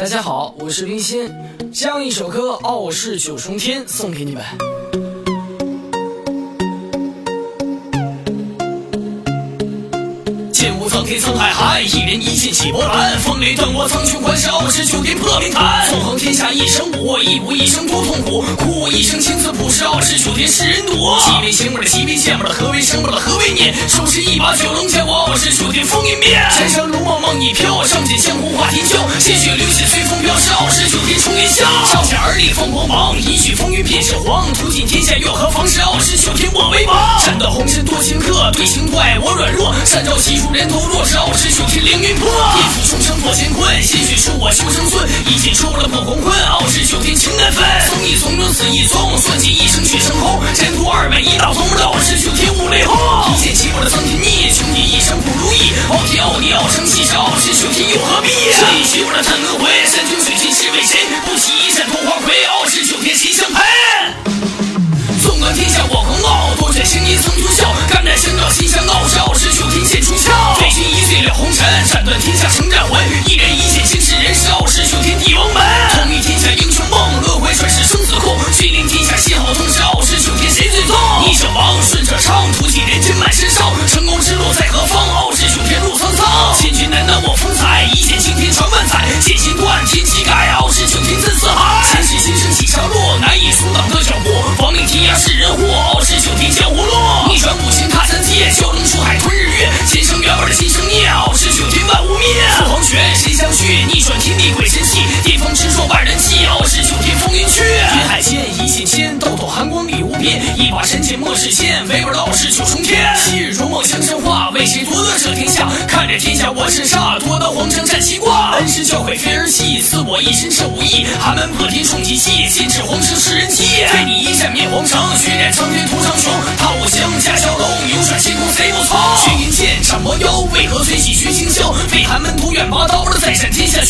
大家好我是冰心，将一首歌《傲视九重天》送给你们。剑无苍天沧海海，一人一剑起波澜。风雷断我苍穹幻世傲视九天破冰坛。纵横天下一生武，一武一生多痛苦。苦一生青丝朴实，傲视九天世人睹。几为邪魔的，几为剑魔的，何为生魔的，何为念？手持一把九龙剑，我傲视九天风云变。山上如梦梦一飘，仗剑江湖化天骄。鲜血流血少侠儿立风光芒，一举风云变是黄。图尽天下又何妨？是傲视九天我为王。山道红尘多情客，对情怪我软弱。山朝气数。人头落是傲视九天凌云破，地府重生破乾坤，鲜血出我修生孙，一剑出了破红坤，傲视九天情难分。纵一纵生死一纵，算计一生血成空，前途二百一道通，傲视九天五雷轰。一剑起我了苍天逆，穷极一生不如意，傲天傲地傲生气，傲视九天又何必？这一起我的探轮回，山穷水逆转天地鬼神气，巅峰执着万人气，傲视九天风云去。云海间一线牵，道道寒光里无边。一把神剑莫世间，唯我傲视九重天。昔日如梦江山化，为谁夺得这天下？看着天下我身杀，夺得皇城战西挂。恩师教诲飞儿戏，赐我一身这武艺。寒门破天冲击气，剑指皇城世人气。飞你一战灭皇城，血染苍天屠苍穹。踏五行驾蛟龙，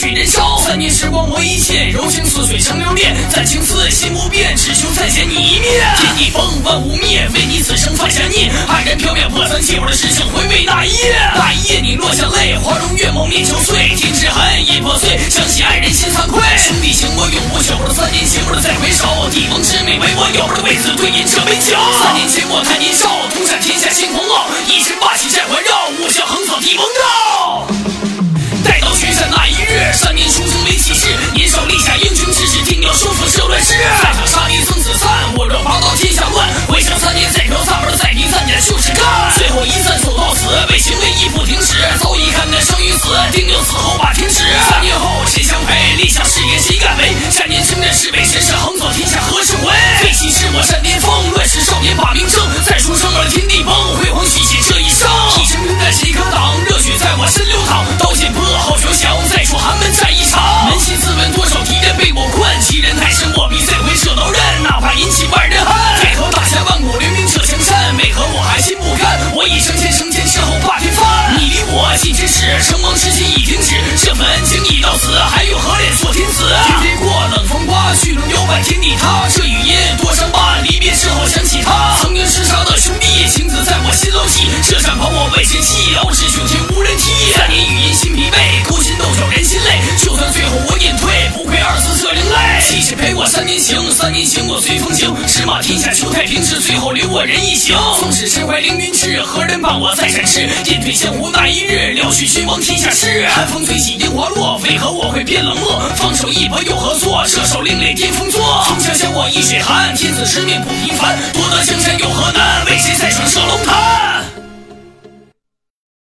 许人烧。三年时光磨一剑，柔情似水成流年。暂情丝心不变，只求再见你一面。天地崩，万物灭，为你此生犯下孽。黯然飘渺破残气，我的师兄回味那一夜。那一夜你落下泪，花容月貌面憔悴。天之痕已破碎，想起爱人心惭愧。兄弟情我永不朽，三年前我再回首，帝王之美为我有，的为子对饮这杯酒。三年前我太年少，独占天下心狂傲，一身霸气债环绕，我想横扫帝王道。乱世少年把名争。再出生而天地崩，辉煌续写这一生。一生平淡谁可挡？热血在我身流淌，刀剑破。号角响，再出寒门战一场。扪心自问，多少敌人被我困？欺人太甚，我必再回射刀刃，哪怕引起万人恨。为何大侠万古留名这江山？为何我还心不甘？我已升天，升天之后怕天翻。你离我近之时，成王之心已停止。这份恩情已到此，还有心牢记。这战袍我未嫌弃，傲视九天无人替。我三年情，三年情我随风行。驰马天下求太平，是最后留我人一行。纵使身怀凌云志，何人伴我再展翅？电退江湖那一日，了却君王天下事。寒风吹起樱花落，为何我会变冷漠？放手一搏又何错？射手另类巅峰作。从小想我一水寒，天子之命不平凡。夺得江山又何难？为谁在闯射龙潭？